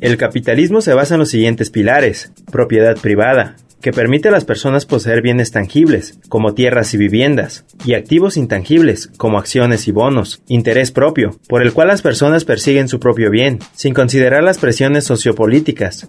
El capitalismo se basa en los siguientes pilares. Propiedad privada, que permite a las personas poseer bienes tangibles, como tierras y viviendas, y activos intangibles, como acciones y bonos, interés propio, por el cual las personas persiguen su propio bien, sin considerar las presiones sociopolíticas.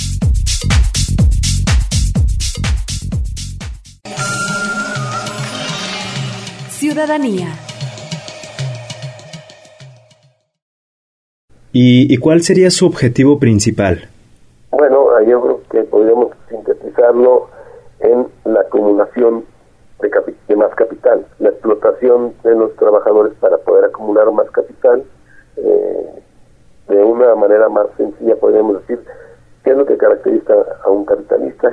Ciudadanía. ¿Y, y cuál sería su objetivo principal? Bueno, yo creo que podríamos sintetizarlo en la acumulación de, capi- de más capital, la explotación de los trabajadores para poder acumular más capital. eh, de una manera más sencilla podríamos decir qué es lo que caracteriza a un capitalista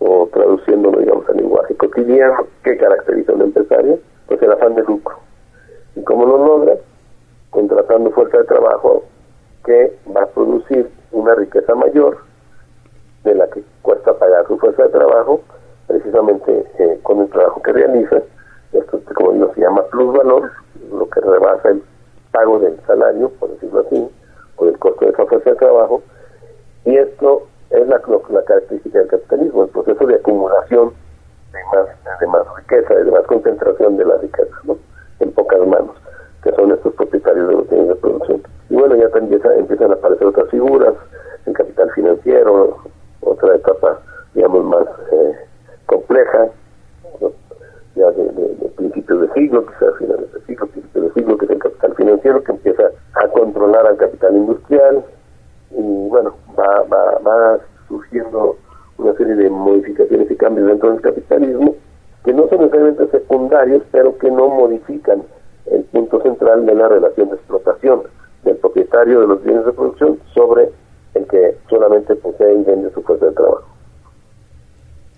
o traduciéndolo digamos al lenguaje cotidiano, qué caracteriza a un empresario, pues el afán de lucro. ¿Y cómo lo logra? Contratando fuerza de trabajo que va a producir una riqueza mayor de la que cuesta pagar su fuerza de trabajo, precisamente eh, con el trabajo que realiza. Esto, como digo, se llama plusvalor, lo que rebasa el pago del salario, por decirlo así, o del costo de esa fuerza de trabajo. Y esto es la característica del capitalismo, el proceso de acumulación de más, de más riqueza, de más concentración de la riqueza, ¿no? en pocas manos, que son estos propietarios de los bienes de producción. Y bueno, ya también empieza- empiezan a aparecer otras figuras, el capital financiero, otra etapa, digamos, más eh, compleja, ¿no? ya de, de- de principios de siglo, quizás finales de siglo, principios de siglo, que es el capital financiero, que empieza a controlar al capital industrial, y bueno, va, va, va surgiendo una serie de modificaciones y cambios dentro del capitalismo que no son pero que no modifican el punto central de la relación de explotación del propietario de los bienes de producción sobre el que solamente posee y vende su fuerza de trabajo.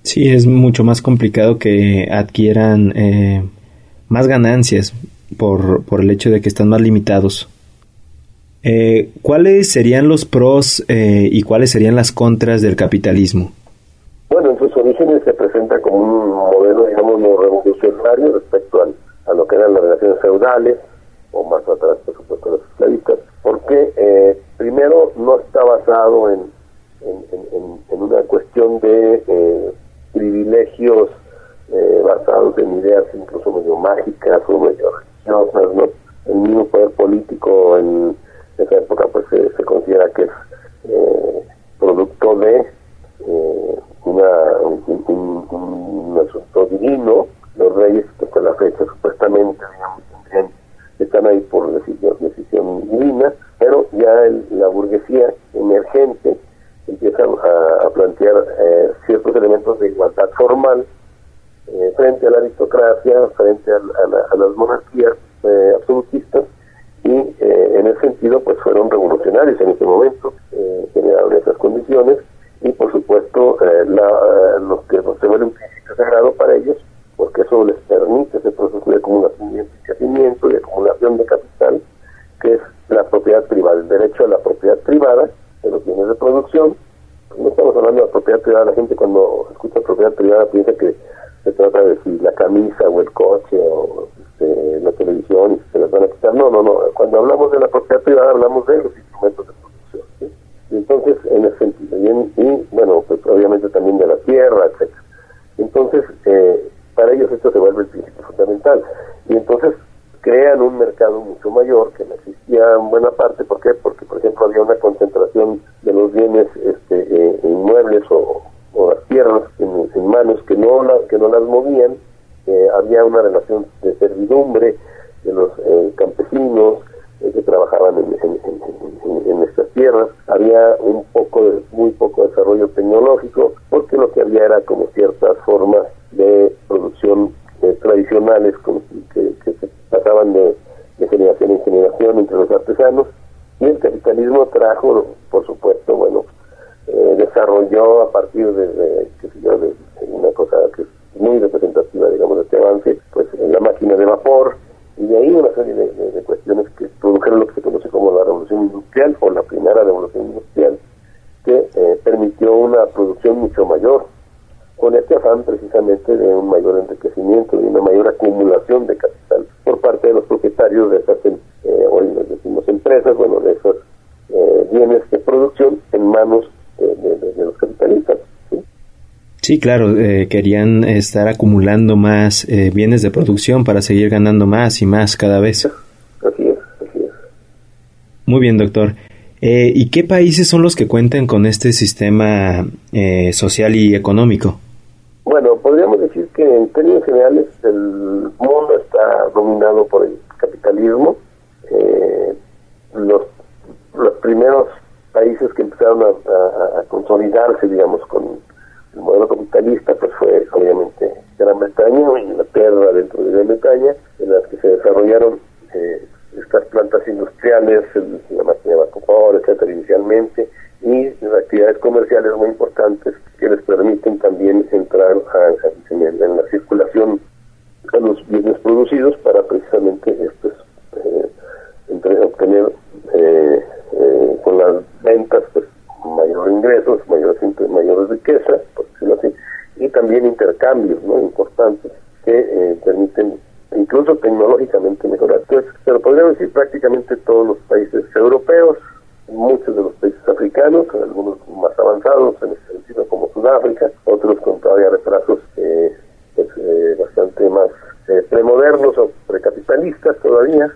Sí, es mucho más complicado que adquieran eh, más ganancias por, por el hecho de que están más limitados. Eh, ¿Cuáles serían los pros eh, y cuáles serían las contras del capitalismo? Bueno, en sus orígenes se como un modelo, digamos, revolucionario respecto al- a lo que eran las relaciones feudales, o más atrás, por supuesto, los esclavistas, porque eh, primero no está basado en, en, en- en- en una cuestión de eh, privilegios eh, basados en ideas incluso medio mágicas o medio religiosas, ¿no? El mismo poder político en esa época pues se, se considera que es eh, producto de eh, una, un, un- un- un asunto divino. Los reyes, hasta la fecha supuestamente tendrían- están ahí por decisión, decisión divina, pero ya el- la burguesía emergente empieza a, plantear eh, ciertos elementos de igualdad formal eh, frente a la aristocracia, frente a, a la- a las monarquías eh, absolutistas y eh, en ese sentido pues fueron revolucionarios en ese momento, eh, generaron esas condiciones y por supuesto eh, la- eh, los que se vuelve las movían, había una relación de servidumbre de los campesinos que trabajaban en, en, estas tierras, había un poco, de, muy poco desarrollo tecnológico, porque lo que había era como ciertas formas de producción tradicionales que, que se pasaban de de generación en generación entre los artesanos. Y el capitalismo trajo, por supuesto, bueno, eh, desarrolló a partir de, una cosa que es muy representativa, digamos, de este avance, pues la máquina de vapor y de ahí una serie de, cuestiones que produjeron lo que se conoce como la revolución industrial o la primera revolución industrial que eh, permitió una producción mucho mayor con este afán precisamente de un mayor enriquecimiento, de una mayor acumulación de capital por parte de los propietarios de esas, eh, hoy decimos empresas, ¿sí? claro, eh, querían estar acumulando más bienes de producción para seguir ganando más y más cada vez. Así es, así es. Muy bien, doctor. ¿Y qué países son los que cuentan con este sistema social y económico? Bueno, podríamos decir que en términos generales el mundo está dominado por el capitalismo. Eh, los, los primeros países que empezaron a, consolidarse, digamos, con el modelo capitalista, pues fue obviamente Gran Bretaña Inglaterra dentro de Gran Bretaña, en las que se desarrollaron eh, estas plantas industriales, la máquina de vapor, etcétera, inicialmente, y actividades comerciales muy importantes que les permiten también entrar en, la circulación de los bienes producidos para precisamente estos, eh, obtener eh, eh, con las ventas pues, mayores ingresos, mayores, mayor riqueza, por decirlo así, y también intercambios ¿no? importantes que permiten incluso tecnológicamente mejorar. Entonces, pero podríamos decir prácticamente todos los países europeos, muchos de los países africanos, algunos más avanzados en este sentido como Sudáfrica, otros con todavía retrasos eh, pues, eh, bastante más eh, premodernos o precapitalistas todavía,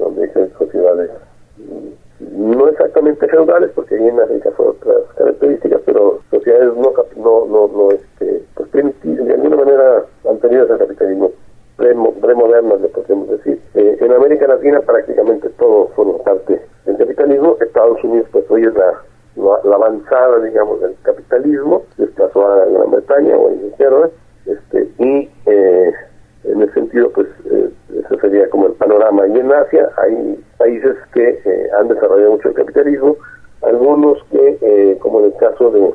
donde hay sociedades mm, no exactamente feudales, porque ahí en África fue otras características, pero sociedades no, no, no, no este, pues, de alguna manera anteriores al capitalismo premodernas, le podemos decir. en América Latina prácticamente todo forma parte el capitalismo. Estados Unidos, pues hoy es la, la, avanzada, digamos, del capitalismo, desplazó a Gran Bretaña o a Inglaterra, este, y eh, en ese sentido, pues eh, ese sería como el panorama. Y en Asia hay países que eh, han desarrollado mucho el capitalismo, algunos que, como en el caso de,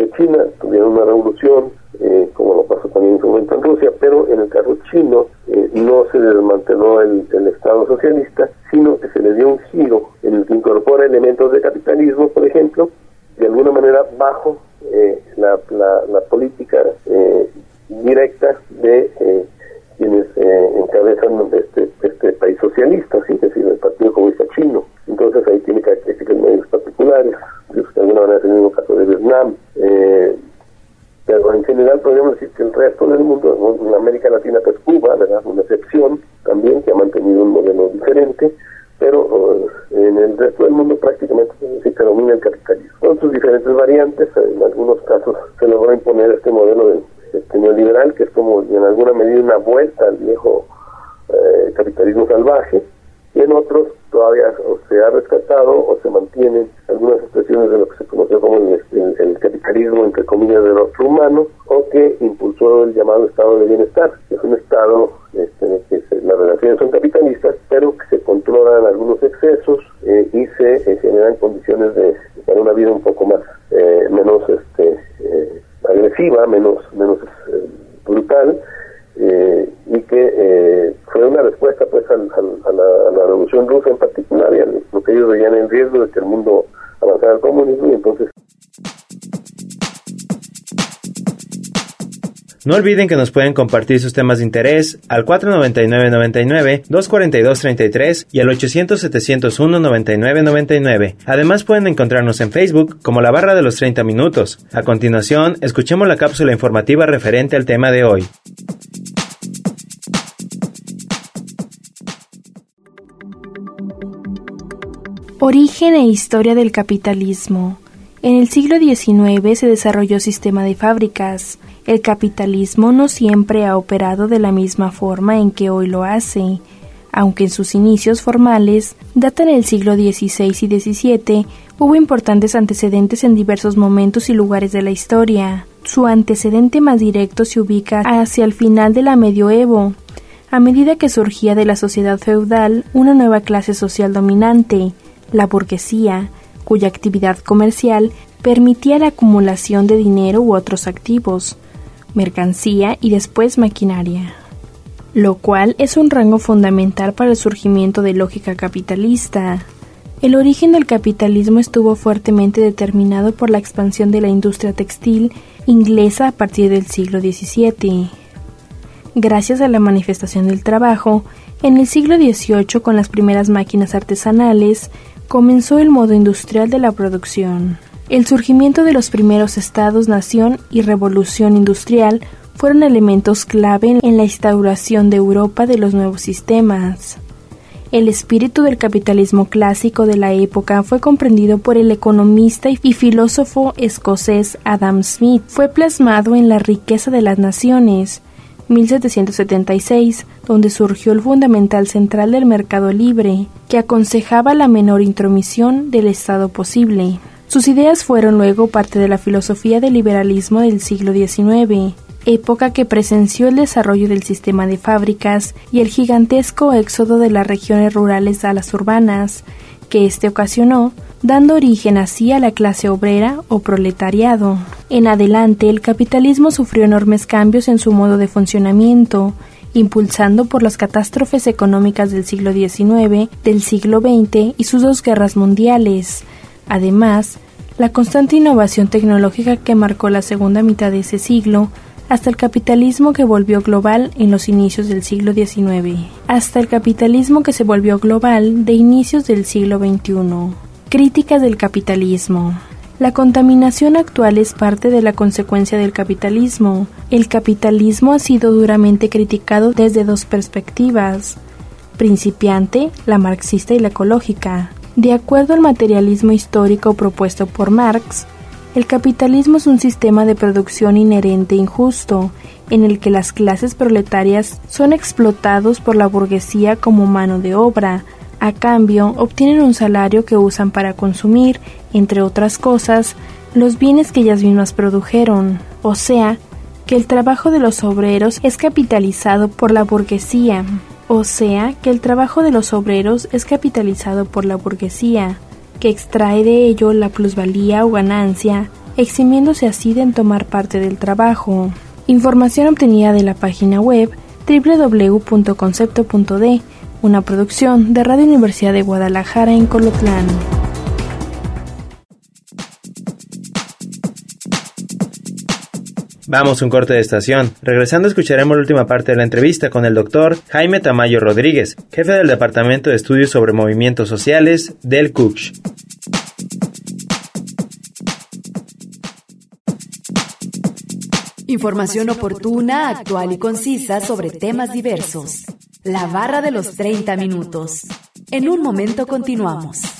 de China, tuvieron una revolución, eh, como lo pasó también en su momento en Rusia, pero en el caso chino eh, no se desmanteló el, Estado socialista, sino que se le dio un giro en el que incorpora elementos de capitalismo, por ejemplo, de alguna manera bajo eh, la, la, política directa de quienes encabezan este, socialista, ¿sí? es decir, el Partido Comunista Chino. Entonces ahí tiene características medios particulares, de alguna manera es el mismo caso de Vietnam. Eh, pero en general podríamos decir que el resto del mundo, en América Latina, pues Cuba, ¿verdad? Una excepción también que ha mantenido un modelo diferente, pero eh, en el resto del mundo prácticamente se domina el capitalismo. Con sus diferentes variantes, en algunos casos se logró imponer este modelo de, este neoliberal, que es como en alguna medida una vuelta al viejo eh, capitalismo salvaje, y en otros todavía o se ha rescatado o se mantienen algunas expresiones de lo que se conoció como el, capitalismo, entre comillas, del otro humano, o que impulsó el llamado estado de bienestar, que es un estado este, en el que las relaciones son capitalistas, pero que se controlan algunos excesos eh, y se eh, generan condiciones de, para una vida un poco más, eh, menos este, agresiva, menos, menos brutal, eh, y que eh, fue una respuesta pues a, la, revolución rusa en particular y a lo que ellos veían en riesgo de que el mundo avanzara al comunismo y entonces No olviden que nos pueden compartir sus temas de interés al 499-99, 242-33 y al 800-701-9999. Además pueden encontrarnos en Facebook como la barra de los 30 minutos. A continuación, escuchemos la cápsula informativa referente al tema de hoy. Origen e historia del capitalismo. En el siglo XIX se desarrolló sistema de fábricas. El capitalismo no siempre ha operado de la misma forma en que hoy lo hace, aunque en sus inicios formales datan el siglo XVI y XVII, hubo importantes antecedentes en diversos momentos y lugares de la historia. Su antecedente más directo se ubica hacia el final de la medioevo, a medida que surgía de la sociedad feudal una nueva clase social dominante, la burguesía, cuya actividad comercial permitía la acumulación de dinero u otros activos, mercancía y después maquinaria, lo cual es un rango fundamental para el surgimiento de lógica capitalista. El origen del capitalismo estuvo fuertemente determinado por la expansión de la industria textil inglesa a partir del siglo XVII. Gracias a la manifestación del trabajo, en el siglo XVIII con las primeras máquinas artesanales, comenzó el modo industrial de la producción. El surgimiento de los primeros estados-nación y revolución industrial fueron elementos clave en la instauración de Europa de los nuevos sistemas. El espíritu del capitalismo clásico de la época fue comprendido por el economista y filósofo escocés Adam Smith. Fue plasmado en La riqueza de las naciones, 1776, donde surgió el fundamental central del mercado libre, que aconsejaba la menor intromisión del Estado posible. Sus ideas fueron luego parte de la filosofía del liberalismo del siglo XIX, época que presenció el desarrollo del sistema de fábricas y el gigantesco éxodo de las regiones rurales a las urbanas, que éste ocasionó, dando origen así a la clase obrera o proletariado. En adelante, el capitalismo sufrió enormes cambios en su modo de funcionamiento, impulsando por las catástrofes económicas del siglo XIX, del siglo XX y sus dos guerras mundiales. Además, la constante innovación tecnológica que marcó la segunda mitad de ese siglo hasta el capitalismo que volvió global en los inicios del siglo XIX, hasta el capitalismo que se volvió global de inicios del siglo XXI. Críticas del capitalismo. La contaminación actual es parte de la consecuencia del capitalismo. El capitalismo ha sido duramente criticado desde dos perspectivas, principiante, la marxista y la ecológica. De acuerdo al materialismo histórico propuesto por Marx, el capitalismo es un sistema de producción inherente e injusto, en el que las clases proletarias son explotados por la burguesía como mano de obra, a cambio obtienen un salario que usan para consumir, entre otras cosas, los bienes que ellas mismas produjeron, o sea, que el trabajo de los obreros es capitalizado por la burguesía, o sea, que el trabajo de los obreros es capitalizado por la burguesía, que extrae de ello la plusvalía o ganancia, eximiéndose así de en tomar parte del trabajo. Información obtenida de la página web www.concepto.d, una producción de Radio Universidad de Guadalajara en Colotlán. Vamos un corte de estación. Regresando escucharemos la última parte de la entrevista con el doctor Jaime Tamayo Rodríguez, jefe del Departamento de Estudios sobre Movimientos Sociales del CUCH. Información oportuna, actual y concisa sobre temas diversos. La barra de los 30 minutos. En un momento continuamos.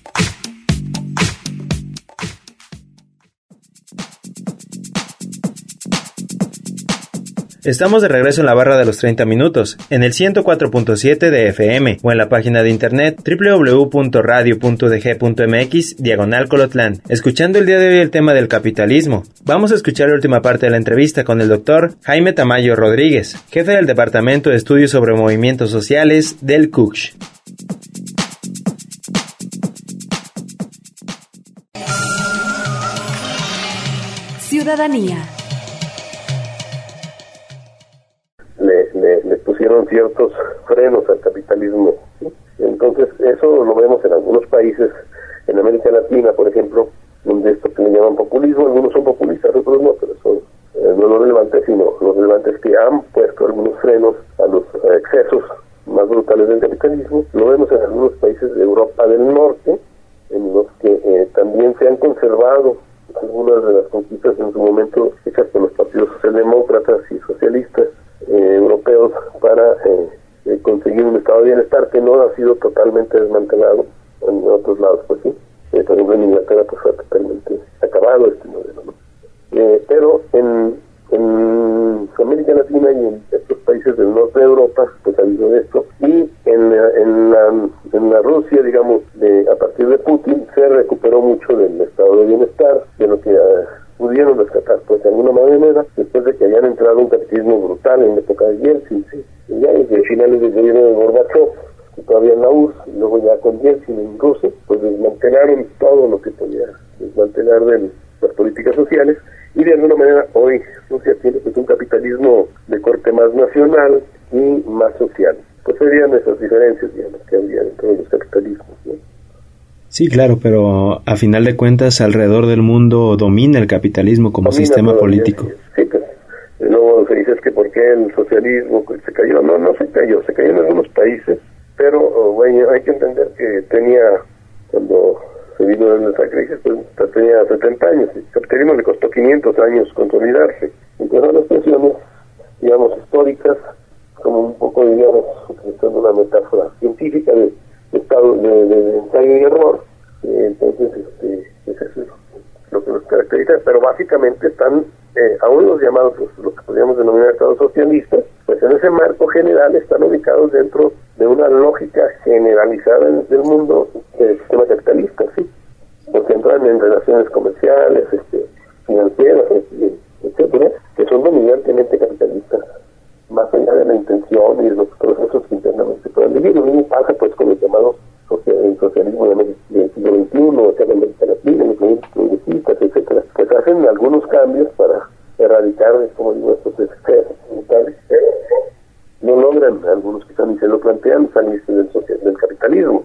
Estamos de regreso en la barra de los 30 minutos, en el 104.7 de FM o en la página de internet www.radio.dg.mx diagonal Colotlán, escuchando el día de hoy el tema del capitalismo. Vamos a escuchar la última parte de la entrevista con el doctor Jaime Tamayo Rodríguez, jefe del Departamento de Estudios sobre Movimientos Sociales del CUCH. Ciudadanía. Le, pusieron ciertos frenos al capitalismo. Entonces, eso lo vemos en algunos países, en América Latina, por ejemplo, donde esto que le llaman populismo, algunos son populistas, otros no, pero son eh, no los relevantes, sino los relevantes que han puesto algunos frenos a los excesos más brutales del capitalismo. Lo vemos en algunos países de Europa del Norte, en los que eh, también se han conservado algunas de las conquistas en su entre demócratas y socialistas eh, europeos para eh, conseguir un estado de bienestar que no ha sido totalmente desmantelado en otros lados, pues sí. por ejemplo, en Inglaterra pues fue totalmente acabado este modelo, ¿no? pero en, en América Latina y en estos países del norte de Europa, pues ha habido esto. Y en, en, la, en la Rusia, digamos, de, a partir de Putin, se recuperó mucho del estado de bienestar, de lo que pudieron rescatar, pues de alguna manera, después de que hayan entrado un capitalismo brutal en la época de Yeltsin, ¿sí? ya desde finales del gobierno de Gorbachev, que todavía en la URSS, y luego ya con Yeltsin en Rusia, pues desmantelaron todo lo que podía desmantelar de las políticas sociales y de alguna manera hoy Rusia tiene pues un capitalismo de corte más nacional y más social. Pues serían esas diferencias, digamos, que había dentro de los capitalismos, Sí, claro, pero a final de cuentas alrededor del mundo domina el capitalismo como sistema político. Sí, pues luego se dice que por qué el socialismo se cayó. No, no se cayó, se cayó en algunos países, pero bueno, hay que entender que tenía, cuando se vino en esa crisis, pues tenía 70 años. El capitalismo le costó 500 años consolidarse. Entonces las presiones, digamos, históricas, como un poco, digamos, utilizando una metáfora científica de, estado de, ensayo y error, eh, entonces este, eso es lo que nos caracteriza, pero básicamente están, eh, aún los llamados, los, que podríamos denominar estados socialistas, pues en ese marco general están ubicados dentro de una lógica generalizada del mundo del sistema capitalista, sí, porque entran en relaciones comerciales, este, financieras, este, etcétera, que son dominantemente capitalistas, más allá de la intención y de los procesos internamente vivir. Lo mismo pasa pues con el llamado el socialismo del siglo XXI, o sea, la América Latina, los movimientos progresistas, etcétera, que hacen algunos cambios para erradicar, como digo, estos excesos no logran, algunos quizás ni se lo plantean, salirse del, del capitalismo.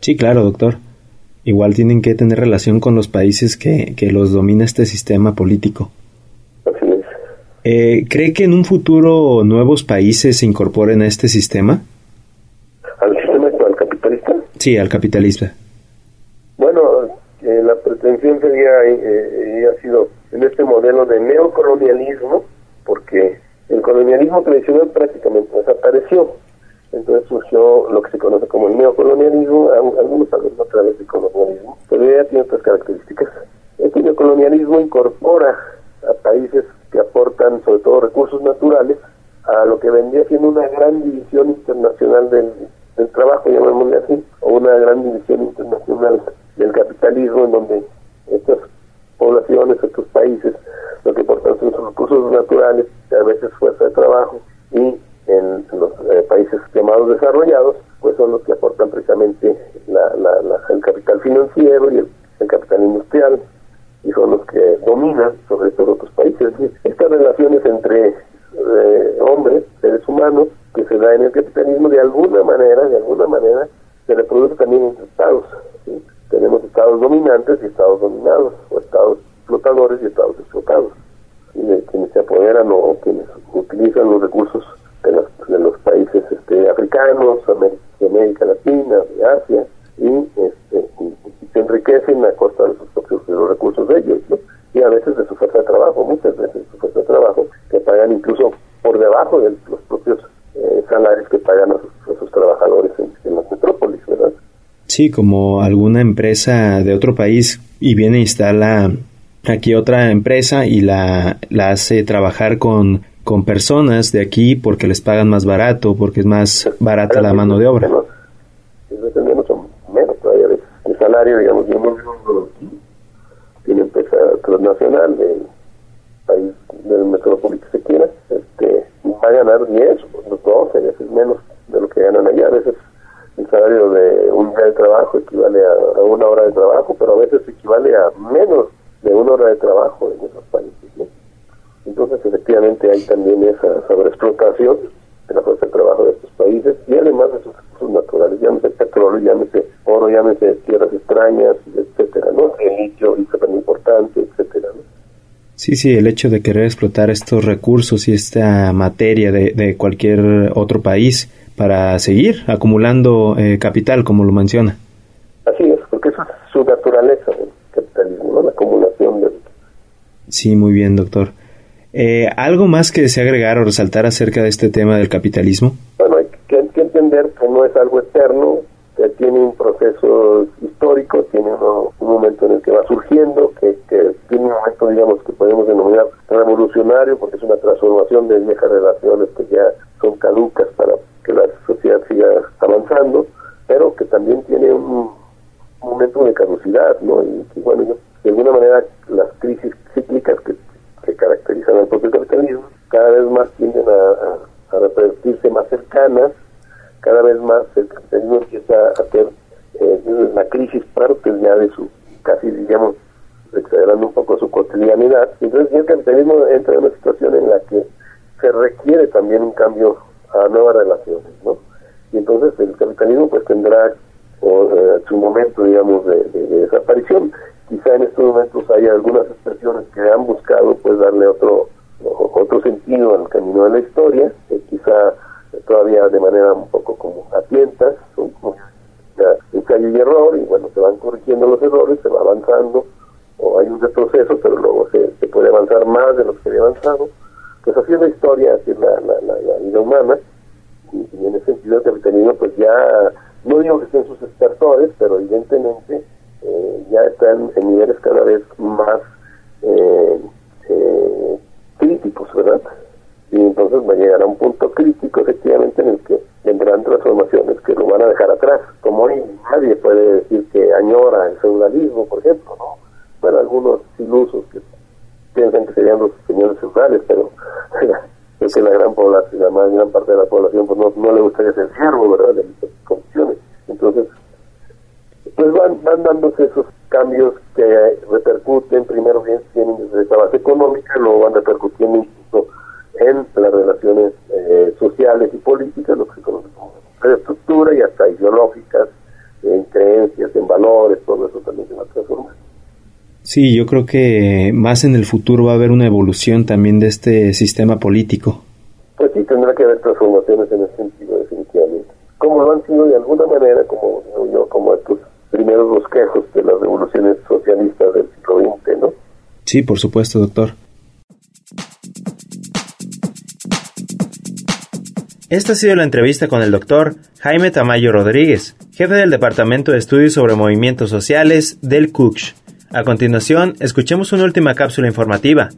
¿sí? claro, doctor. Igual tienen que tener relación con los países que, que los domina este sistema político. Así es. Eh, ¿Cree que en un futuro nuevos países se incorporen a este sistema? ¿Al sistema al capitalista? Sí, al capitalista. Bueno, eh, la pretensión sería, eh, ha sido en este modelo de neocolonialismo, porque el colonialismo tradicional prácticamente desapareció. Entonces surgió lo que se conoce como el neocolonialismo, algunos hablan otra vez de colonialismo, pero ya tiene otras características. Este neocolonialismo incorpora a países que aportan sobre todo recursos naturales a lo que vendría siendo una gran división internacional del, del trabajo, llamémosle así, o una gran división internacional del capitalismo en donde estas poblaciones, estos países, lo que aportan son sus recursos naturales, a veces fuerza de trabajo, y en los eh, países llamados desarrollados, pues son los que aportan precisamente la, el capital financiero y el, capital industrial, y son los que dominan sobre estos otros países. Estas relaciones entre eh, hombres, seres humanos, que se da en el capitalismo, de alguna manera, de alguna manera, se reproduce también entre estados. Tenemos estados dominantes y estados dominados, o estados explotadores y estados explotados, y de quienes se apoderan o quienes utilizan los recursos de los, de los países este, africanos, de América Latina, de Asia, y, este, se enriquecen a costa de sus propios de los recursos de ellos, y a veces de su fuerza de trabajo, muchas veces de su fuerza de trabajo, que pagan incluso por debajo de los propios eh, salarios que pagan a sus, trabajadores en, en las metrópolis, ¿verdad? Sí, como alguna empresa de otro país y viene e instala aquí otra empresa y la, la hace trabajar con, con personas de aquí porque les pagan más barato, porque es más barata la mano de obra. Menos todavía el salario, digamos, de un tiene empresa transnacional del país del que se quiera, este, va a ganar 10 o 12 veces menos de lo que ganan allá. A veces el salario de un día de trabajo equivale a, una hora de trabajo, pero a veces equivale a menos de una hora de trabajo en esos países. Entonces, efectivamente, hay también esa sobreexplotación de la fuerza de trabajo de estos países y además de sus recursos naturales, llámese petróleo, llámese oro, llámese tierras extrañas, etcétera, ¿no? El litio y tan importante, etcétera, ¿no? Sí, sí, el hecho de querer explotar estos recursos y esta materia de cualquier otro país para seguir acumulando eh, capital, como lo menciona. Así es, porque eso es su naturaleza del capitalismo, la acumulación de... Sí, muy bien, doctor. Eh, ¿Algo más que desea agregar o resaltar acerca de este tema del capitalismo? Bueno, hay que, entender que no es algo eterno, que tiene un proceso histórico, tiene un momento en el que va surgiendo, que, tiene un momento, digamos, que podemos denominar revolucionario, porque es una transformación de viejas relaciones que ya son caducas para que la sociedad siga avanzando, pero que también tiene un momento de caducidad, ¿no? Y, bueno, de alguna manera las crisis cíclicas que, caracterizan al propio capitalismo cada vez más tienden a, a, repetirse más cercanas, cada vez más el capitalismo empieza a hacer eh, la crisis parte ya de su, casi digamos, exagerando un poco su cotidianidad. Entonces el capitalismo entra en una situación en la que se requiere también un cambio a nuevas relaciones, ¿no? Y entonces el capitalismo pues tendrá o, eh, su momento, digamos, de, desaparición. Quizá en estos momentos algunas expresiones que han buscado pues darle otro otro sentido al camino de la historia, quizá todavía de manera un poco como a tientas, como ensayo y error, y bueno, se van corrigiendo los errores, se va avanzando, o hay un retroceso, pero luego se, se puede avanzar más de lo que había avanzado. Pues así es la historia, así es la, la, vida humana, y, en ese sentido el capitalismo pues ya, no digo que estén sus estertores, pero evidentemente eh, ya están en niveles cada vez más eh, eh, críticos, ¿verdad? Y entonces va a llegar a un punto crítico efectivamente en el que vendrán transformaciones que lo van a dejar atrás. Como hoy nadie puede decir que añora el feudalismo, por ejemplo, ¿no? Bueno, algunos ilusos que piensan que serían los señores feudales, pero creo que la gran población, la más gran parte de la población, pues no, no le gustaría ser siervo, ¿verdad? De las condiciones. Entonces, pues van, van dándose esos cambios que repercuten, primero bien desde esa base económica, luego van repercutiendo incluso en las relaciones eh, sociales y políticas, lo que se conoce como estructura y hasta ideológicas, en creencias, en valores, todo eso también se va a transformar. Sí, yo creo que más en el futuro va a haber una evolución también de este sistema político. Sí, tendrá que haber transformaciones en ese sentido, definitivamente. Como lo han sido de alguna manera, como yo, como estos primeros bosquejos de las revoluciones socialistas del siglo XX, ¿no? Sí, por supuesto, doctor. Esta ha sido la entrevista con el doctor Jaime Tamayo Rodríguez, jefe del Departamento de Estudios sobre Movimientos Sociales del CUCH. A continuación, escuchemos una última cápsula informativa.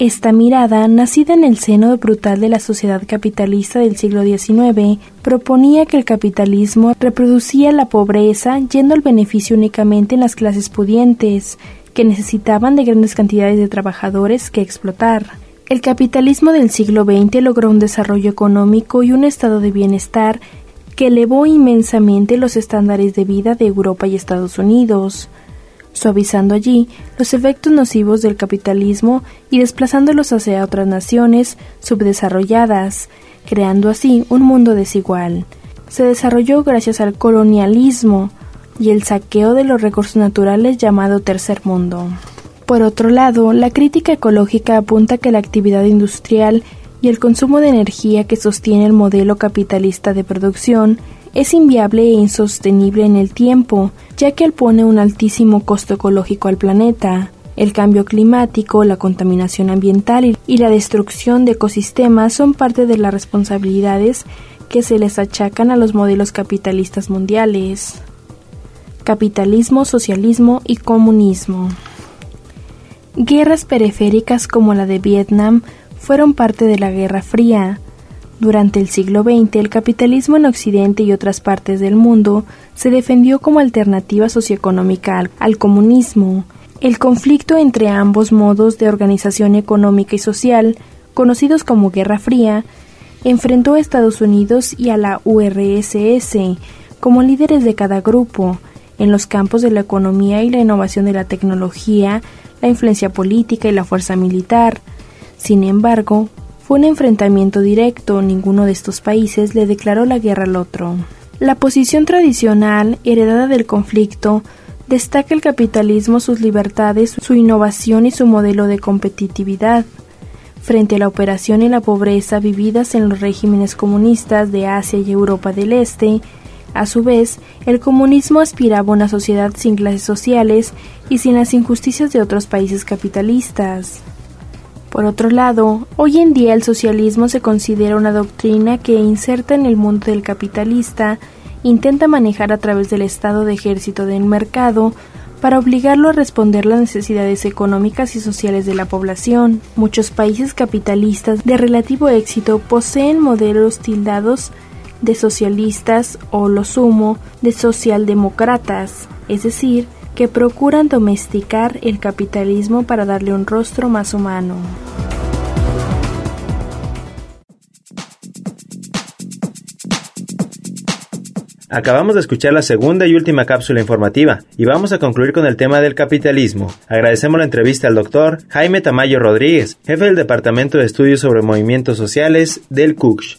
Esta mirada, nacida en el seno brutal de la sociedad capitalista del siglo XIX, proponía que el capitalismo reproducía la pobreza yendo al beneficio únicamente en las clases pudientes, que necesitaban de grandes cantidades de trabajadores que explotar. El capitalismo del siglo XX logró un desarrollo económico y un estado de bienestar que elevó inmensamente los estándares de vida de Europa y Estados Unidos, suavizando allí los efectos nocivos del capitalismo y desplazándolos hacia otras naciones subdesarrolladas, creando así un mundo desigual. Se desarrolló gracias al colonialismo y el saqueo de los recursos naturales llamado tercer mundo. Por otro lado, la crítica ecológica apunta que la actividad industrial y el consumo de energía que sostiene el modelo capitalista de producción es inviable e insostenible en el tiempo, ya que pone un altísimo costo ecológico al planeta. El cambio climático, la contaminación ambiental y la destrucción de ecosistemas son parte de las responsabilidades que se les achacan a los modelos capitalistas mundiales. Capitalismo, socialismo y comunismo. Guerras periféricas como la de Vietnam fueron parte de la Guerra Fría. Durante el siglo XX, el capitalismo en Occidente y otras partes del mundo se defendió como alternativa socioeconómica al, comunismo. El conflicto entre ambos modos de organización económica y social, conocidos como Guerra Fría, enfrentó a Estados Unidos y a la URSS como líderes de cada grupo en los campos de la economía y la innovación de la tecnología, la influencia política y la fuerza militar. Sin embargo, fue un enfrentamiento directo, ninguno de estos países le declaró la guerra al otro. La posición tradicional, heredada del conflicto, destaca el capitalismo, sus libertades, su innovación y su modelo de competitividad. Frente a la operación y la pobreza vividas en los regímenes comunistas de Asia y Europa del Este, A su vez, el comunismo aspiraba a una sociedad sin clases sociales y sin las injusticias de otros países capitalistas. Por otro lado, hoy en día el socialismo se considera una doctrina que inserta en el mundo del capitalista, intenta manejar a través del estado de ejército del mercado para obligarlo a responder las necesidades económicas y sociales de la población. Muchos países capitalistas de relativo éxito poseen modelos tildados de socialistas o lo sumo de socialdemócratas, es decir, que procuran domesticar el capitalismo para darle un rostro más humano. Acabamos de escuchar la segunda y última cápsula informativa y vamos a concluir con el tema del capitalismo. Agradecemos la entrevista al doctor Jaime Tamayo Rodríguez, jefe del Departamento de Estudios sobre Movimientos Sociales del CUCH.